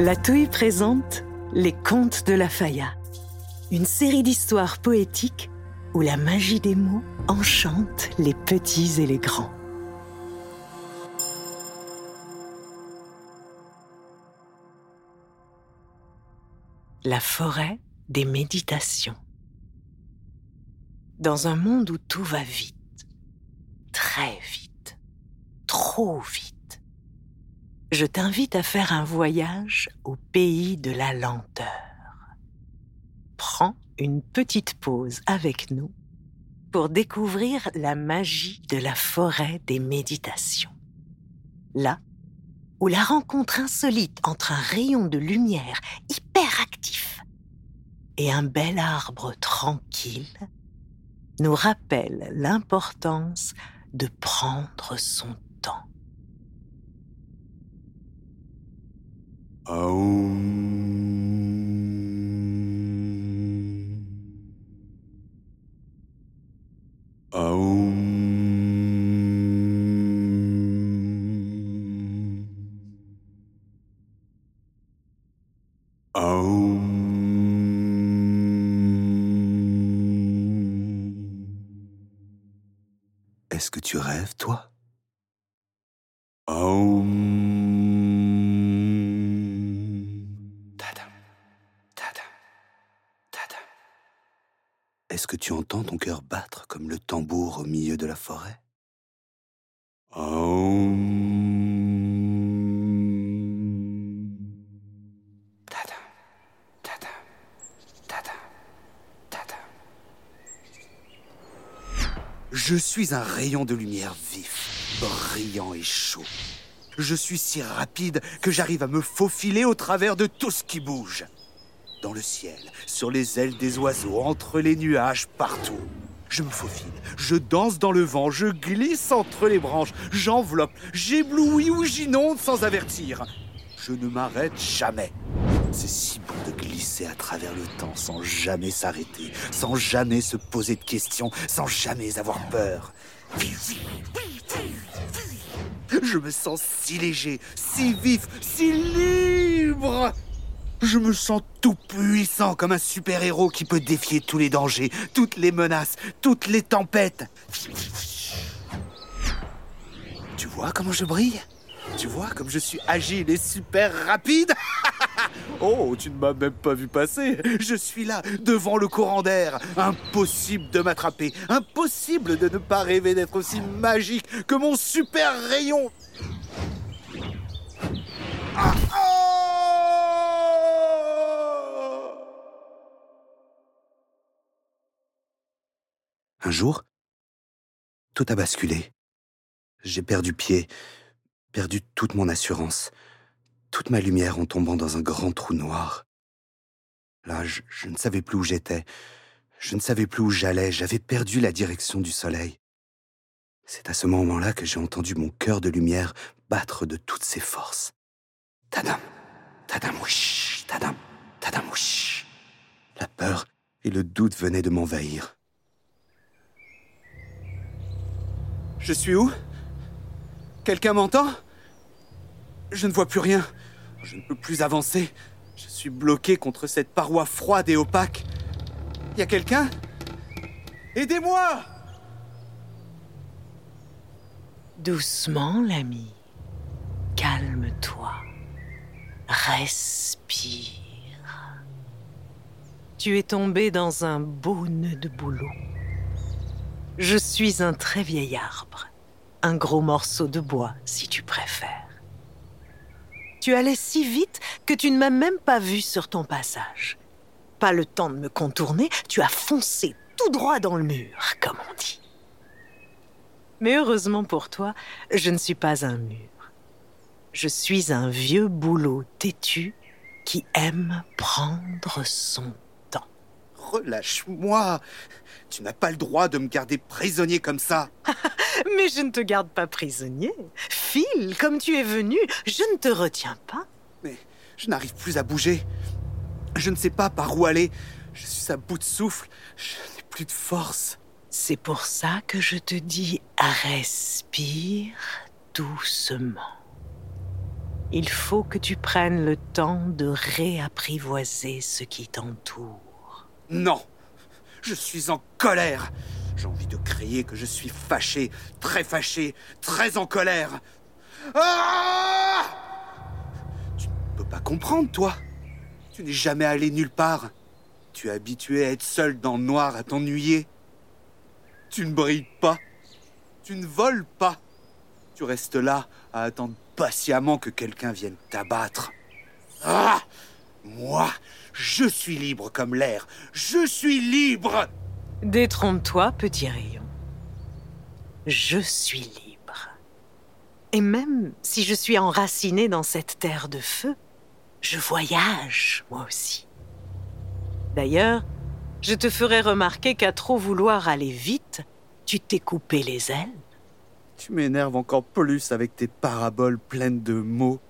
La Touille présente Les Contes de la Faya, une série d'histoires poétiques où la magie des mots enchante les petits et les grands. La forêt des méditations. Dans un monde où tout va vite, très vite, trop vite, je t'invite à faire un voyage au pays de la lenteur. Prends une petite pause avec nous pour découvrir la magie de la forêt des méditations. Là où la rencontre insolite entre un rayon de lumière hyper actif et un bel arbre tranquille nous rappelle l'importance de prendre son temps. Est-ce que tu rêves, toi? Est-ce que tu entends ton cœur battre comme le tambour au milieu de la forêt? Je suis un rayon de lumière vif, brillant et chaud. Je suis si rapide que j'arrive à me faufiler au travers de tout ce qui bouge. Dans le ciel, sur les ailes des oiseaux, entre les nuages, partout. Je me faufile, je danse dans le vent, je glisse entre les branches, j'enveloppe, j'éblouis ou j'inonde sans avertir. Je ne m'arrête jamais. C'est si beau de glisser à travers le temps sans jamais s'arrêter, sans jamais se poser de questions, sans jamais avoir peur. Je me sens si léger, si vif, si libre. Je me sens tout puissant comme un super-héros qui peut défier tous les dangers, toutes les menaces, toutes les tempêtes. Tu vois comment je brille? Tu vois comme je suis agile et super rapide? Oh, tu ne m'as même pas vu passer. Je suis là, devant le courant d'air. Impossible de m'attraper. Impossible de ne pas rêver d'être aussi magique que mon super rayon. Ah, oh Un jour, tout a basculé. J'ai perdu pied, perdu toute mon assurance toute ma lumière en tombant dans un grand trou noir. Là, je, ne savais plus où j'étais, je ne savais plus où j'allais, j'avais perdu la direction du soleil. C'est à ce moment-là que j'ai entendu mon cœur de lumière battre de toutes ses forces. Tadam, tadam, wish, tadam, tadam. La peur et le doute venaient de m'envahir. Je suis où? Quelqu'un m'entend? Je ne vois plus rien. Je ne peux plus avancer. Je suis bloqué contre cette paroi froide et opaque. Y a quelqu'un? Aidez-moi Doucement, l'ami. Calme-toi. Respire. Tu es tombé dans un beau nœud de boulot. Je suis un très vieil arbre. Un gros morceau de bois, si tu préfères. Tu allais si vite que tu ne m'as même pas vu sur ton passage. Pas le temps de me contourner, tu as foncé tout droit dans le mur, comme on dit. Mais heureusement pour toi, je ne suis pas un mur. Je suis un vieux boulot têtu qui aime prendre son. Relâche-moi. Tu n'as pas le droit de me garder prisonnier comme ça. Mais je ne te garde pas prisonnier. File, comme tu es venu, je ne te retiens pas. Mais je n'arrive plus à bouger. Je ne sais pas par où aller. Je suis à bout de souffle. Je n'ai plus de force. C'est pour ça que je te dis respire doucement. il faut que tu prennes le temps de réapprivoiser ce qui t'entoure. Non, je suis en colère. J'ai envie de crier que je suis fâché, très fâché, très en colère. Ah tu ne peux pas comprendre, toi. Tu n'es jamais allé nulle part. Tu es habitué à être seul dans le noir, à t'ennuyer. Tu ne brilles pas. Tu ne voles pas. Tu restes là à attendre patiemment que quelqu'un vienne t'abattre. Ah Moi, je suis libre comme l'air. Je suis libre Détrompe-toi, petit rayon. Je suis libre. Et même si je suis enraciné dans cette terre de feu, je voyage, moi aussi. D'ailleurs, je te ferai remarquer qu'à trop vouloir aller vite, tu t'es coupé les ailes. Tu m'énerves encore plus avec tes paraboles pleines de mots.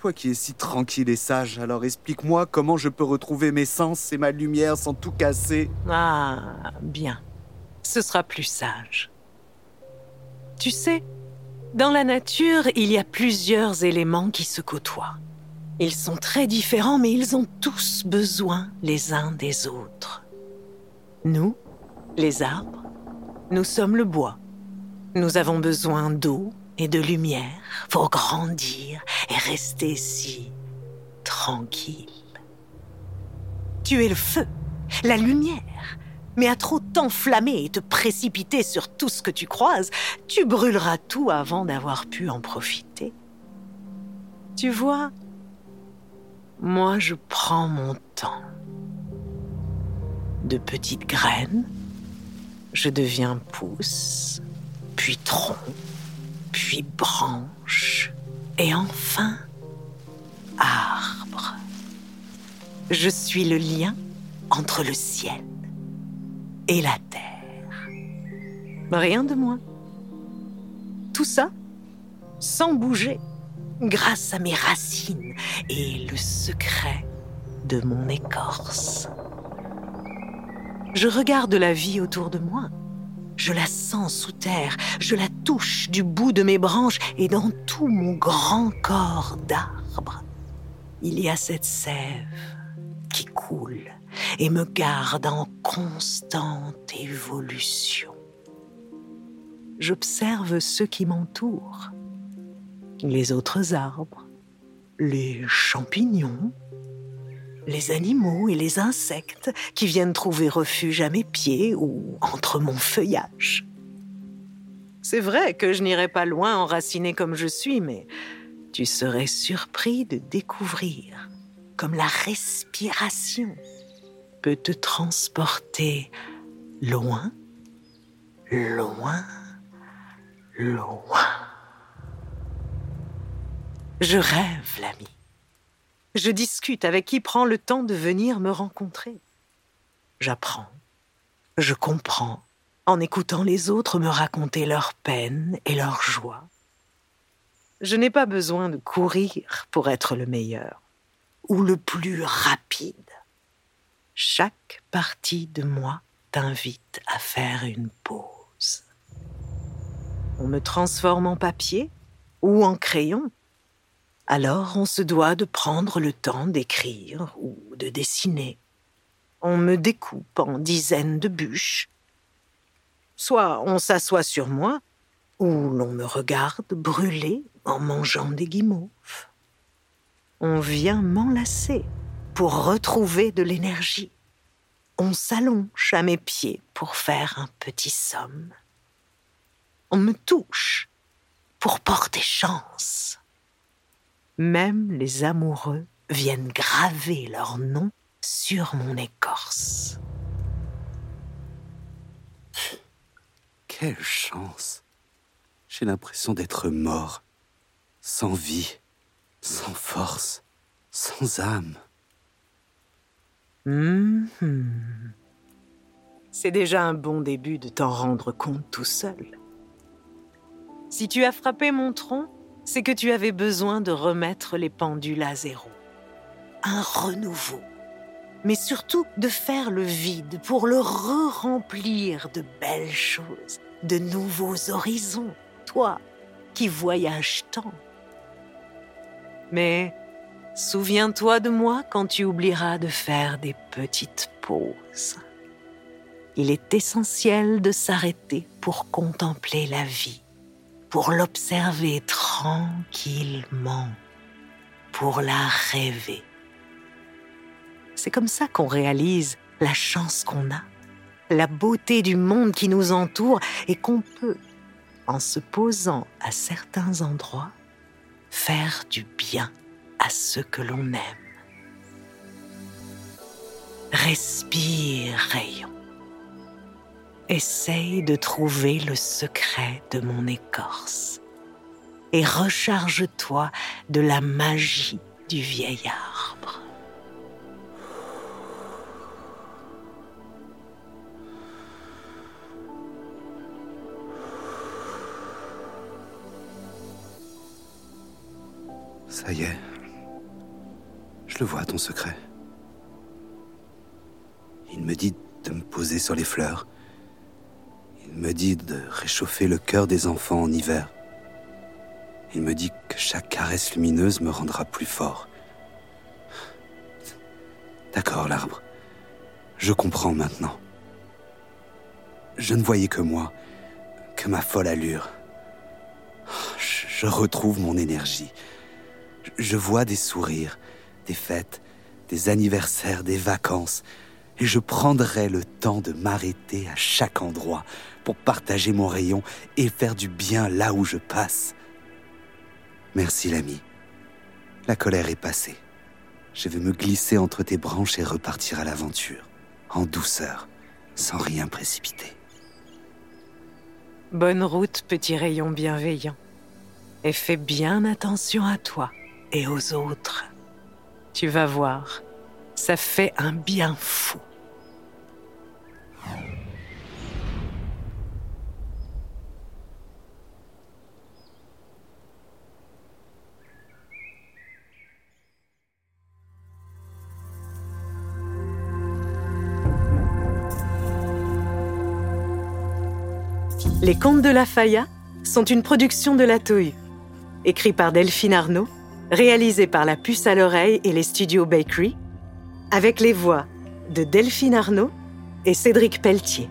Toi qui es si tranquille et sage, alors explique-moi comment je peux retrouver mes sens et ma lumière sans tout casser. Ah, bien. Ce sera plus sage. Tu sais, dans la nature, il y a plusieurs éléments qui se côtoient. Ils sont très différents, mais ils ont tous besoin les uns des autres. Nous, les arbres, nous sommes le bois. Nous avons besoin d'eau et de lumière pour grandir et rester si tranquille. Tu es le feu, la lumière, mais à trop t'enflammer et te précipiter sur tout ce que tu croises, tu brûleras tout avant d'avoir pu en profiter. Tu vois, moi je prends mon temps. De petites graines, je deviens pousse, puis tronc, puis branche, et enfin arbre. Je suis le lien entre le ciel et la terre. Rien de moins. Tout ça sans bouger, grâce à mes racines et le secret de mon écorce. Je regarde la vie autour de moi. Je la sens sous terre, je la touche du bout de mes branches et dans tout mon grand corps d'arbre. Il y a cette sève qui coule et me garde en constante évolution. J'observe ceux qui m'entourent, les autres arbres, les champignons, les animaux et les insectes qui viennent trouver refuge à mes pieds ou entre mon feuillage. C'est vrai que je n'irai pas loin enraciné comme je suis, mais tu serais surpris de découvrir comme la respiration peut te transporter loin, loin, loin. Je rêve, l'ami. Je discute avec qui prend le temps de venir me rencontrer. J'apprends, je comprends, en écoutant les autres me raconter leurs peines et leurs joies. Je n'ai pas besoin de courir pour être le meilleur ou le plus rapide. Chaque partie de moi t'invite à faire une pause. On me transforme en papier ou en crayon. Alors on se doit de prendre le temps d'écrire ou de dessiner. On me découpe en dizaines de bûches. Soit on s'assoit sur moi, ou l'on me regarde brûler en mangeant des guimauves. On vient m'enlacer pour retrouver de l'énergie. On s'allonge à mes pieds pour faire un petit somme. On me touche pour porter chance. Même les amoureux viennent graver leur nom sur mon écorce. Quelle chance J'ai l'impression d'être mort, sans vie, sans force, sans âme. Mhm. C'est déjà un bon début de t'en rendre compte tout seul. Si tu as frappé mon tronc, c'est que tu avais besoin de remettre les pendules à zéro. Un renouveau. Mais surtout de faire le vide pour le re-remplir de belles choses, de nouveaux horizons. Toi qui voyages tant. Mais souviens-toi de moi quand tu oublieras de faire des petites pauses. Il est essentiel de s'arrêter pour contempler la vie, pour l'observer tranquillement, pour la rêver. C'est comme ça qu'on réalise la chance qu'on a, la beauté du monde qui nous entoure et qu'on peut, en se posant à certains endroits, faire du bien à ceux que l'on aime. Respire, rayon. Essaye de trouver le secret de mon écorce et recharge-toi de la magie du vieil arbre. Ça y est. Je le vois, ton secret. Il me dit de me poser sur les fleurs. Il me dit de réchauffer le cœur des enfants en hiver. Il me dit que chaque caresse lumineuse me rendra plus fort. D'accord, l'arbre. Je comprends maintenant. Je ne voyais que moi, que ma folle allure. Je retrouve mon énergie. Je vois des sourires, des fêtes, des anniversaires, des vacances, et je prendrai le temps de m'arrêter à chaque endroit pour partager mon rayon et faire du bien là où je passe. Merci l'ami. La colère est passée. Je vais me glisser entre tes branches et repartir à l'aventure, en douceur, sans rien précipiter. Bonne route, petit rayon bienveillant. Et fais bien attention à toi et aux autres. Tu vas voir, ça fait un bien fou. Les Contes de la Faya sont une production de La Touille, écrit par Delphine Arnaud réalisé par la puce à l'oreille et les studios Bakery, avec les voix de Delphine Arnaud et Cédric Pelletier.